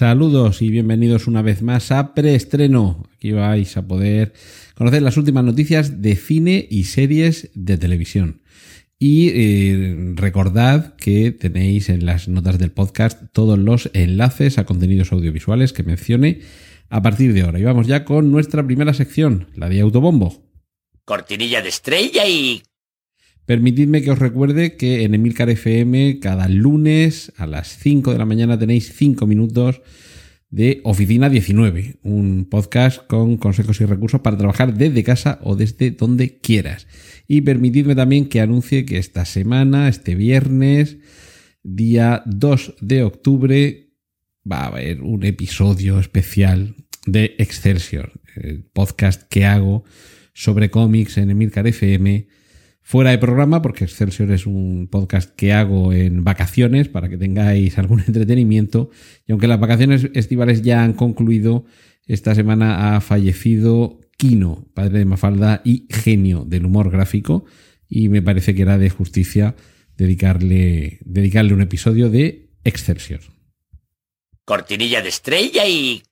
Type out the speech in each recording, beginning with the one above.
Saludos y bienvenidos una vez más a Preestreno. Aquí vais a poder conocer las últimas noticias de cine y series de televisión. Y eh, recordad que tenéis en las notas del podcast todos los enlaces a contenidos audiovisuales que mencione a partir de ahora. Y vamos ya con nuestra primera sección, la de Autobombo. Cortinilla de estrella y... Permitidme que os recuerde que en Emilcar FM cada lunes a las 5 de la mañana tenéis 5 minutos de Oficina 19, un podcast con consejos y recursos para trabajar desde casa o desde donde quieras. Y permitidme también que anuncie que esta semana, este viernes, día 2 de octubre, va a haber un episodio especial de Excelsior, el podcast que hago sobre cómics en Emilcar FM fuera de programa, porque Excelsior es un podcast que hago en vacaciones para que tengáis algún entretenimiento. Y aunque las vacaciones estivales ya han concluido, esta semana ha fallecido Kino, padre de Mafalda y genio del humor gráfico. Y me parece que era de justicia dedicarle, dedicarle un episodio de Excelsior. Cortinilla de estrella y...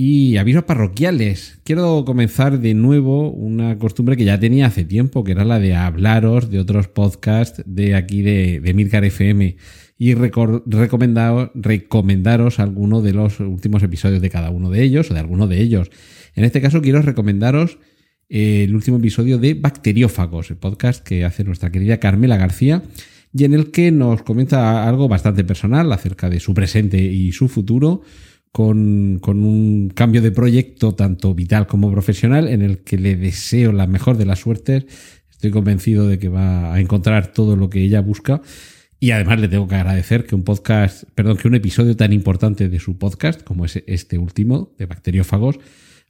Y avisos parroquiales. Quiero comenzar de nuevo una costumbre que ya tenía hace tiempo, que era la de hablaros de otros podcasts de aquí de, de FM y recomendaros, recomendaros alguno de los últimos episodios de cada uno de ellos o de alguno de ellos. En este caso quiero recomendaros el último episodio de Bacteriófagos, el podcast que hace nuestra querida Carmela García y en el que nos comenta algo bastante personal acerca de su presente y su futuro con, con, un cambio de proyecto tanto vital como profesional en el que le deseo la mejor de las suertes. Estoy convencido de que va a encontrar todo lo que ella busca. Y además le tengo que agradecer que un podcast, perdón, que un episodio tan importante de su podcast, como es este último, de bacteriófagos,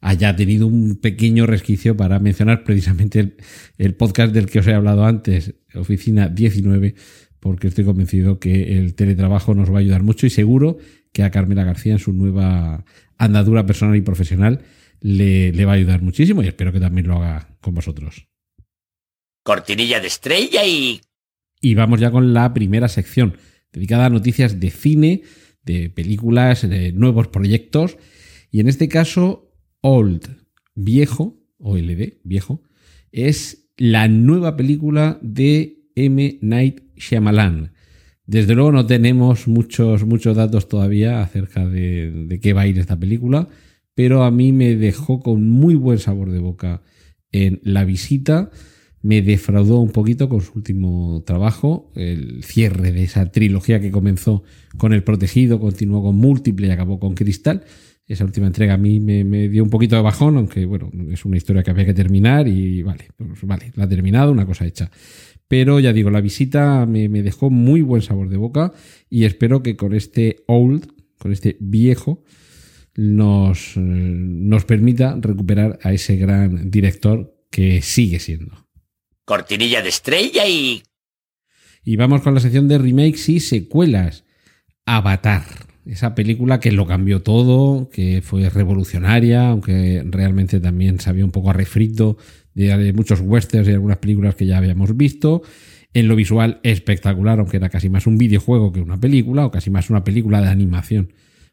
haya tenido un pequeño resquicio para mencionar precisamente el, el podcast del que os he hablado antes, Oficina 19, porque estoy convencido que el teletrabajo nos va a ayudar mucho y seguro que a Carmela García en su nueva andadura personal y profesional le, le va a ayudar muchísimo y espero que también lo haga con vosotros. Cortinilla de estrella y... Y vamos ya con la primera sección, dedicada a noticias de cine, de películas, de nuevos proyectos. Y en este caso, Old, viejo, OLD, viejo, es la nueva película de M. Night Shyamalan. Desde luego no tenemos muchos, muchos datos todavía acerca de, de, qué va a ir esta película, pero a mí me dejó con muy buen sabor de boca en la visita. Me defraudó un poquito con su último trabajo, el cierre de esa trilogía que comenzó con El Protegido, continuó con Múltiple y acabó con Cristal. Esa última entrega a mí me, me, dio un poquito de bajón, aunque bueno, es una historia que había que terminar y vale, pues vale, la ha terminado, una cosa hecha. Pero ya digo, la visita me, me, dejó muy buen sabor de boca y espero que con este old, con este viejo, nos, nos permita recuperar a ese gran director que sigue siendo. Cortinilla de estrella y... Y vamos con la sección de remakes y secuelas. Avatar, esa película que lo cambió todo, que fue revolucionaria, aunque realmente también sabía un poco a refrito de muchos westerns y algunas películas que ya habíamos visto. En lo visual espectacular, aunque era casi más un videojuego que una película, o casi más una película de animación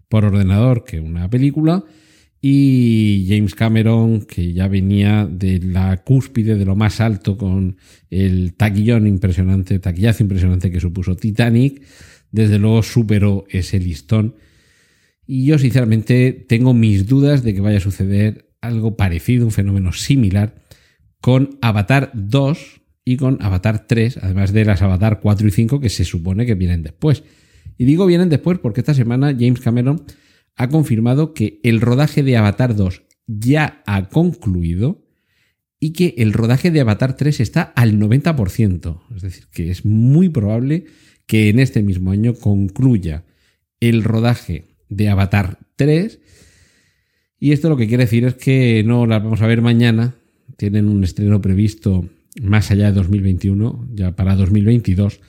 por ordenador que una película. Y James Cameron, que ya venía de la cúspide, de lo más alto, con el taquillón impresionante, taquillazo impresionante que supuso Titanic, desde luego superó ese listón. Y yo sinceramente tengo mis dudas de que vaya a suceder algo parecido, un fenómeno similar con Avatar 2 y con Avatar 3, además de las Avatar 4 y 5 que se supone que vienen después. Y digo vienen después porque esta semana James Cameron ha confirmado que el rodaje de Avatar 2 ya ha concluido y que el rodaje de Avatar 3 está al 90%. Es decir, que es muy probable que en este mismo año concluya el rodaje de Avatar 3. Y esto lo que quiere decir es que no las vamos a ver mañana, tienen un estreno previsto más allá de 2021, ya para 2022.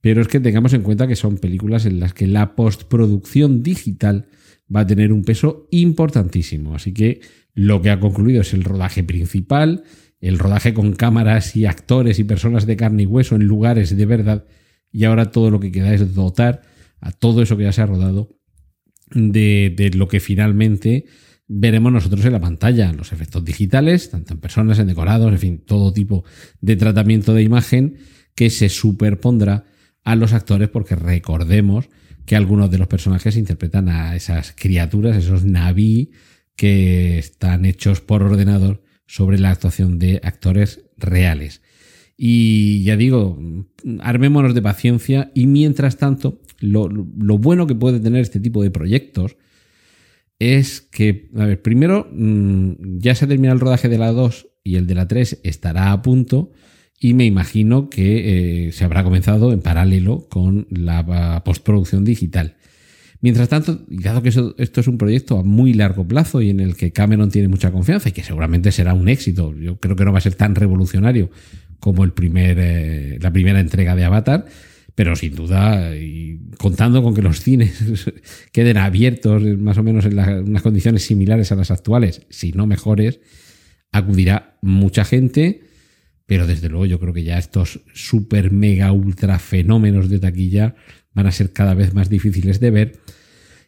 Pero es que tengamos en cuenta que son películas en las que la postproducción digital va a tener un peso importantísimo. Así que lo que ha concluido es el rodaje principal, el rodaje con cámaras y actores y personas de carne y hueso en lugares de verdad. Y ahora todo lo que queda es dotar a todo eso que ya se ha rodado de, de lo que finalmente veremos nosotros en la pantalla, los efectos digitales, tanto en personas, en decorados, en fin, todo tipo de tratamiento de imagen que se superpondrá a los actores porque recordemos que algunos de los personajes interpretan a esas criaturas, esos naví que están hechos por ordenador sobre la actuación de actores reales. Y ya digo, armémonos de paciencia y mientras tanto, lo, lo bueno que puede tener este tipo de proyectos es que, a ver, primero mm, ya se ha terminado el rodaje de la 2 y el de la 3 estará a punto y me imagino que eh, se habrá comenzado en paralelo con la postproducción digital. Mientras tanto, dado que esto es un proyecto a muy largo plazo y en el que Cameron tiene mucha confianza y que seguramente será un éxito, yo creo que no va a ser tan revolucionario como el primer, eh, la primera entrega de Avatar, pero sin duda, y contando con que los cines queden abiertos más o menos en unas condiciones similares a las actuales, si no mejores, acudirá mucha gente pero desde luego yo creo que ya estos super mega ultra fenómenos de taquilla van a ser cada vez más difíciles de ver.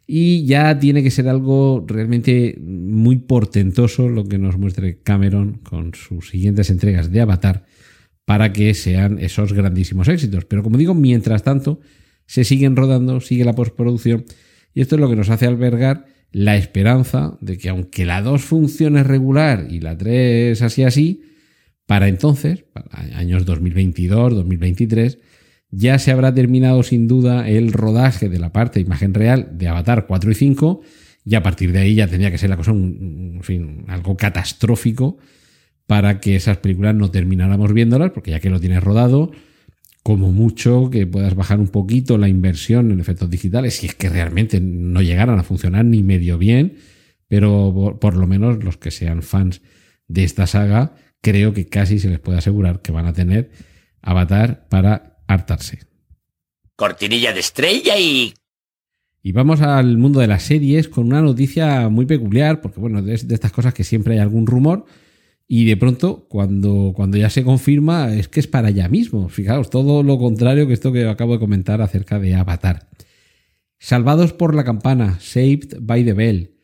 Y ya tiene que ser algo realmente muy portentoso lo que nos muestre Cameron con sus siguientes entregas de Avatar para que sean esos grandísimos éxitos. Pero como digo, mientras tanto, se siguen rodando, sigue la postproducción y esto es lo que nos hace albergar la esperanza de que aunque la 2 funcione regular y la 3 así así, para entonces, para años 2022, 2023, ya se habrá terminado sin duda el rodaje de la parte de imagen real de Avatar 4 y 5 y a partir de ahí ya tendría que ser la cosa, un, en fin, algo catastrófico para que esas películas no termináramos viéndolas, porque ya que lo tienes rodado, como mucho que puedas bajar un poquito la inversión en efectos digitales, si es que realmente no llegaran a funcionar ni medio bien, pero por, por lo menos los que sean fans de esta saga creo que casi se les puede asegurar que van a tener Avatar para hartarse. Cortinilla de estrella y... Y vamos al mundo de las series con una noticia muy peculiar, porque bueno, es de estas cosas que siempre hay algún rumor y de pronto cuando, cuando ya se confirma es que es para allá mismo. Fijaos, todo lo contrario que esto que acabo de comentar acerca de Avatar. Salvados por la campana, Saved by the Bell.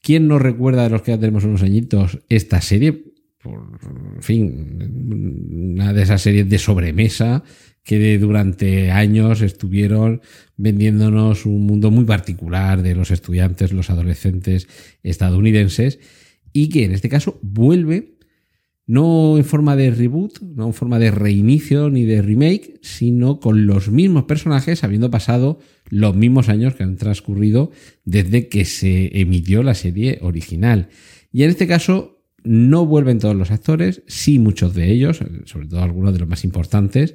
¿Quién nos recuerda de los que ya tenemos unos añitos esta serie? por fin, una de esas series de sobremesa que durante años estuvieron vendiéndonos un mundo muy particular de los estudiantes, los adolescentes estadounidenses, y que en este caso vuelve no en forma de reboot, no en forma de reinicio ni de remake, sino con los mismos personajes, habiendo pasado los mismos años que han transcurrido desde que se emitió la serie original. Y en este caso no vuelven todos los actores, sí muchos de ellos, sobre todo algunos de los más importantes.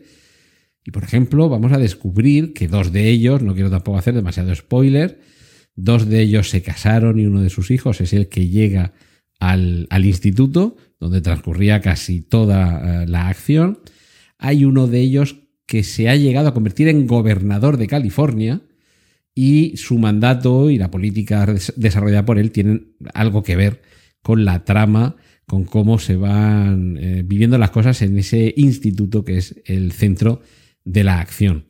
Y por ejemplo, vamos a descubrir que dos de ellos, no quiero tampoco hacer demasiado spoiler, dos de ellos se casaron y uno de sus hijos es el que llega al, instituto, donde transcurría casi toda eh, la acción. Hay uno de ellos que se ha llegado a convertir en gobernador de California y su mandato y la política desarrollada por él tienen algo que ver con la trama, con cómo se van eh, viviendo las cosas en ese instituto que es el centro de la acción.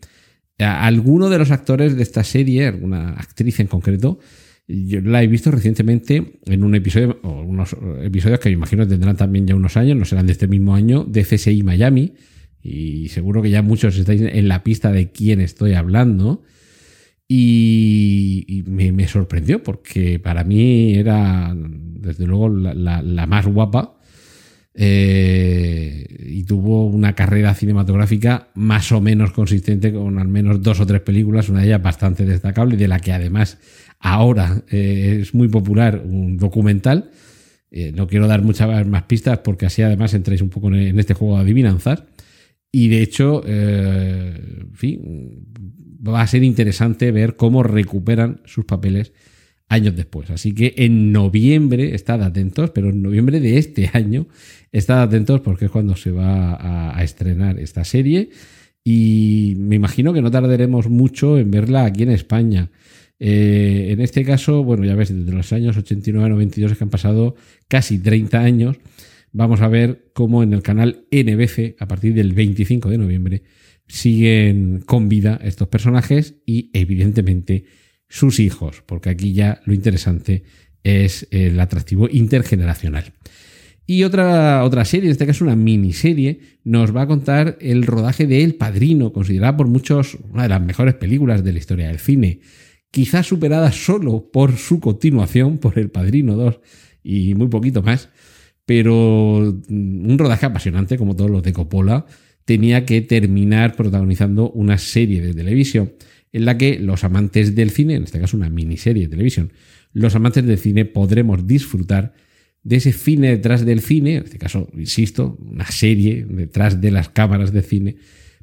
Alguno de los actores de esta serie, alguna actriz en concreto, yo la he visto recientemente en un episodio, o unos episodios que me imagino tendrán también ya unos años, no serán de este mismo año, de CSI Miami, y seguro que ya muchos estáis en la pista de quién estoy hablando. Y, me, sorprendió porque para mí era, desde luego, la, más guapa. Eh, y tuvo una carrera cinematográfica más o menos consistente con al menos dos o tres películas, una de ellas bastante destacable, de la que además ahora eh, es muy popular un documental. Eh, no quiero dar muchas más pistas porque así además entréis un poco en este juego de adivinanzas. Y de hecho, en fin, va a ser interesante ver cómo recuperan sus papeles años después. Así que en noviembre, estad atentos, pero en noviembre de este año, estad atentos porque es cuando se va a, estrenar esta serie y me imagino que no tardaremos mucho en verla aquí en España. Eh, en este caso, bueno, ya ves, desde los años 89 92 es que han pasado casi 30 años, vamos a ver cómo en el canal NBC, a partir del 25 de noviembre, siguen con vida estos personajes y evidentemente sus hijos, porque aquí ya lo interesante es el atractivo intergeneracional. Y otra, otra serie, en este caso una miniserie, nos va a contar el rodaje de El Padrino, considerada por muchos una de las mejores películas de la historia del cine, quizás superada solo por su continuación, por El Padrino 2 y muy poquito más, pero mm, un rodaje apasionante como todos los de Coppola, tenía que terminar protagonizando una serie de televisión en la que los amantes del cine, en este caso una miniserie de televisión, los amantes del cine podremos disfrutar de ese cine detrás del cine, en este caso, insisto, una serie detrás de las cámaras de cine,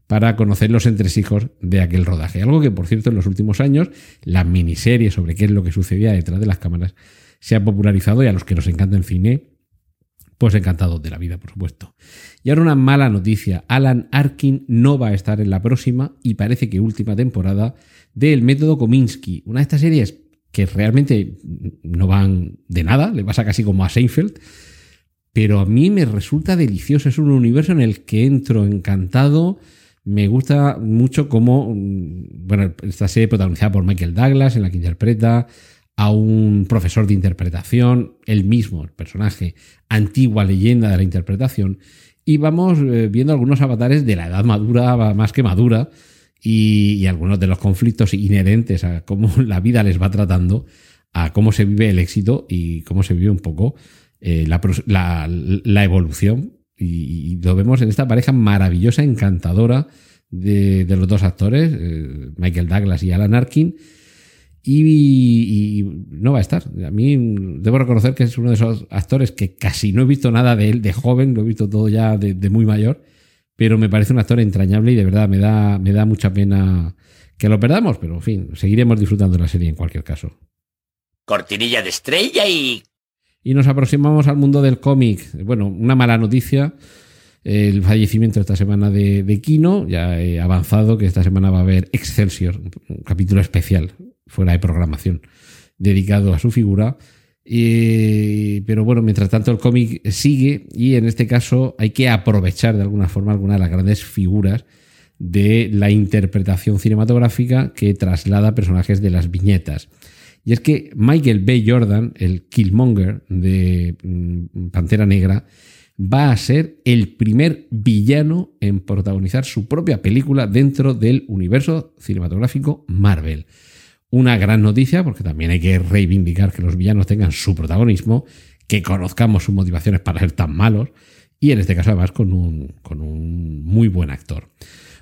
para conocer los entresijos de aquel rodaje. Algo que, por cierto, en los últimos años, la miniserie sobre qué es lo que sucedía detrás de las cámaras se ha popularizado y a los que nos encanta el cine pues encantado de la vida, por supuesto. Y ahora una mala noticia. Alan Arkin no va a estar en la próxima y parece que última temporada del Método Kominsky. Una de estas series que realmente no van de nada, le pasa casi como a Seinfeld, pero a mí me resulta delicioso. Es un universo en el que entro encantado. Me gusta mucho cómo, mm, bueno, esta serie protagonizada por Michael Douglas, en la que interpreta a un profesor de interpretación, el mismo, personaje, antigua leyenda de la interpretación, y vamos eh, viendo algunos avatares de la edad madura, más que madura, y, algunos de los conflictos inherentes a cómo la vida les va tratando, a cómo se vive el éxito y cómo se vive un poco eh, la, evolución. Y, lo vemos en esta pareja maravillosa, encantadora de, los dos actores, eh, Michael Douglas y Alan Arkin, y, no va a estar. A mí debo reconocer que es uno de esos actores que casi no he visto nada de él de joven, lo he visto todo ya de, muy mayor, pero me parece un actor entrañable y de verdad me da, me da mucha pena que lo perdamos, pero en fin, seguiremos disfrutando de la serie en cualquier caso. Cortinilla de estrella y... Y nos aproximamos al mundo del cómic. Bueno, una mala noticia el fallecimiento esta semana de, de, Kino. Ya he avanzado que esta semana va a haber Excelsior, un capítulo especial fuera de programación, dedicado a su figura. pero bueno, mientras tanto el cómic sigue y en este caso hay que aprovechar de alguna forma alguna de las grandes figuras de la interpretación cinematográfica que traslada personajes de las viñetas. Y es que Michael B. Jordan, el Killmonger de mm, Pantera Negra, va a ser el primer villano en protagonizar su propia película dentro del universo cinematográfico Marvel. Una gran noticia, porque también hay que reivindicar que los villanos tengan su protagonismo, que conozcamos sus motivaciones para ser tan malos, y en este caso además con un, con un muy buen actor.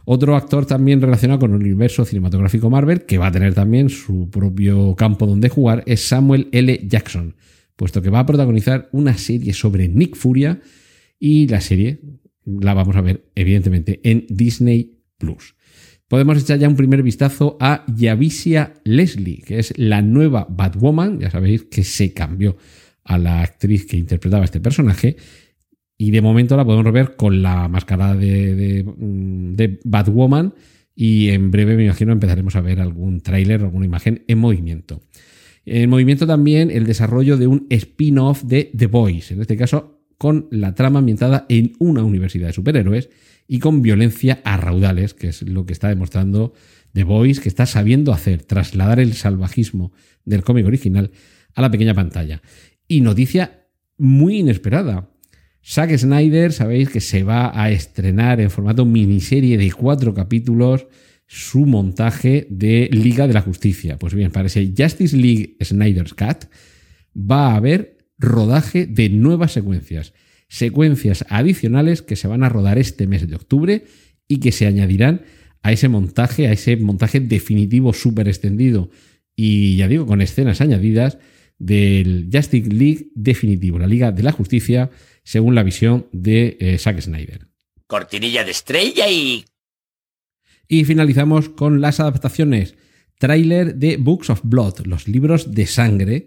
Otro actor también relacionado con el universo cinematográfico Marvel, que va a tener también su propio campo donde jugar, es Samuel L. Jackson, puesto que va a protagonizar una serie sobre Nick Furia y la serie la vamos a ver evidentemente en Disney Plus podemos echar ya un primer vistazo a Yavisia Leslie, que es la nueva Batwoman. Ya sabéis que se cambió a la actriz que interpretaba este personaje. Y de momento la podemos ver con la máscara de, de, Batwoman. Y en breve, me imagino, empezaremos a ver algún tráiler, alguna imagen en movimiento. En movimiento también el desarrollo de un spin-off de The Boys, en este caso con la trama ambientada en una universidad de superhéroes y con violencia a raudales, que es lo que está demostrando The Voice, que está sabiendo hacer, trasladar el salvajismo del cómic original a la pequeña pantalla. Y noticia muy inesperada. Zack Snyder, sabéis que se va a estrenar en formato miniserie de cuatro capítulos su montaje de Liga de la Justicia. Pues bien, para ese Justice League Snyder's Cut va a haber rodaje de nuevas secuencias secuencias adicionales que se van a rodar este mes de octubre y que se añadirán a ese montaje, a ese montaje definitivo súper extendido y ya digo, con escenas añadidas del Justice League definitivo, la Liga de la Justicia, según la visión de eh, Zack Snyder. Cortinilla de estrella y... Y finalizamos con las adaptaciones tráiler de Books of Blood, los libros de sangre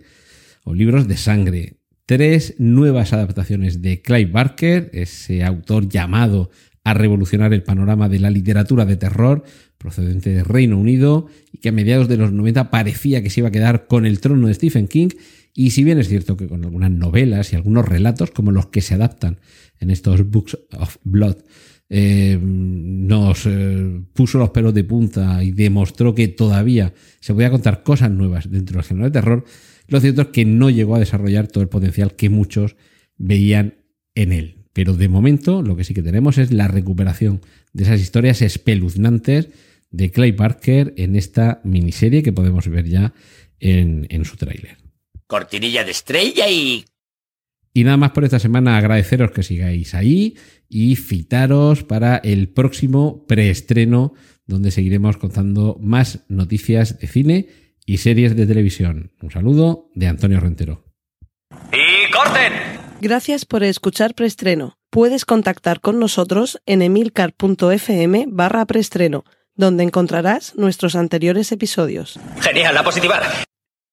o libros de sangre. Tres nuevas adaptaciones de Clive Barker, ese autor llamado a revolucionar el panorama de la literatura de terror procedente de Reino Unido y que a mediados de los 90 parecía que se iba a quedar con el trono de Stephen King. Y si bien es cierto que con algunas novelas y algunos relatos como los que se adaptan en estos Books of Blood eh, nos eh, puso los pelos de punta y demostró que todavía se podía contar cosas nuevas dentro del género de terror, lo cierto es que no llegó a desarrollar todo el potencial que muchos veían en él. Pero de momento lo que sí que tenemos es la recuperación de esas historias espeluznantes de Clay Parker en esta miniserie que podemos ver ya en, en su tráiler. Cortinilla de estrella y... Y nada más por esta semana agradeceros que sigáis ahí y citaros para el próximo preestreno donde seguiremos contando más noticias de cine y series de televisión. Un saludo de Antonio Rentero. ¡Y corten! Gracias por escuchar Preestreno. Puedes contactar con nosotros en emilcar.fm barra preestreno, donde encontrarás nuestros anteriores episodios. Genial, a positivar.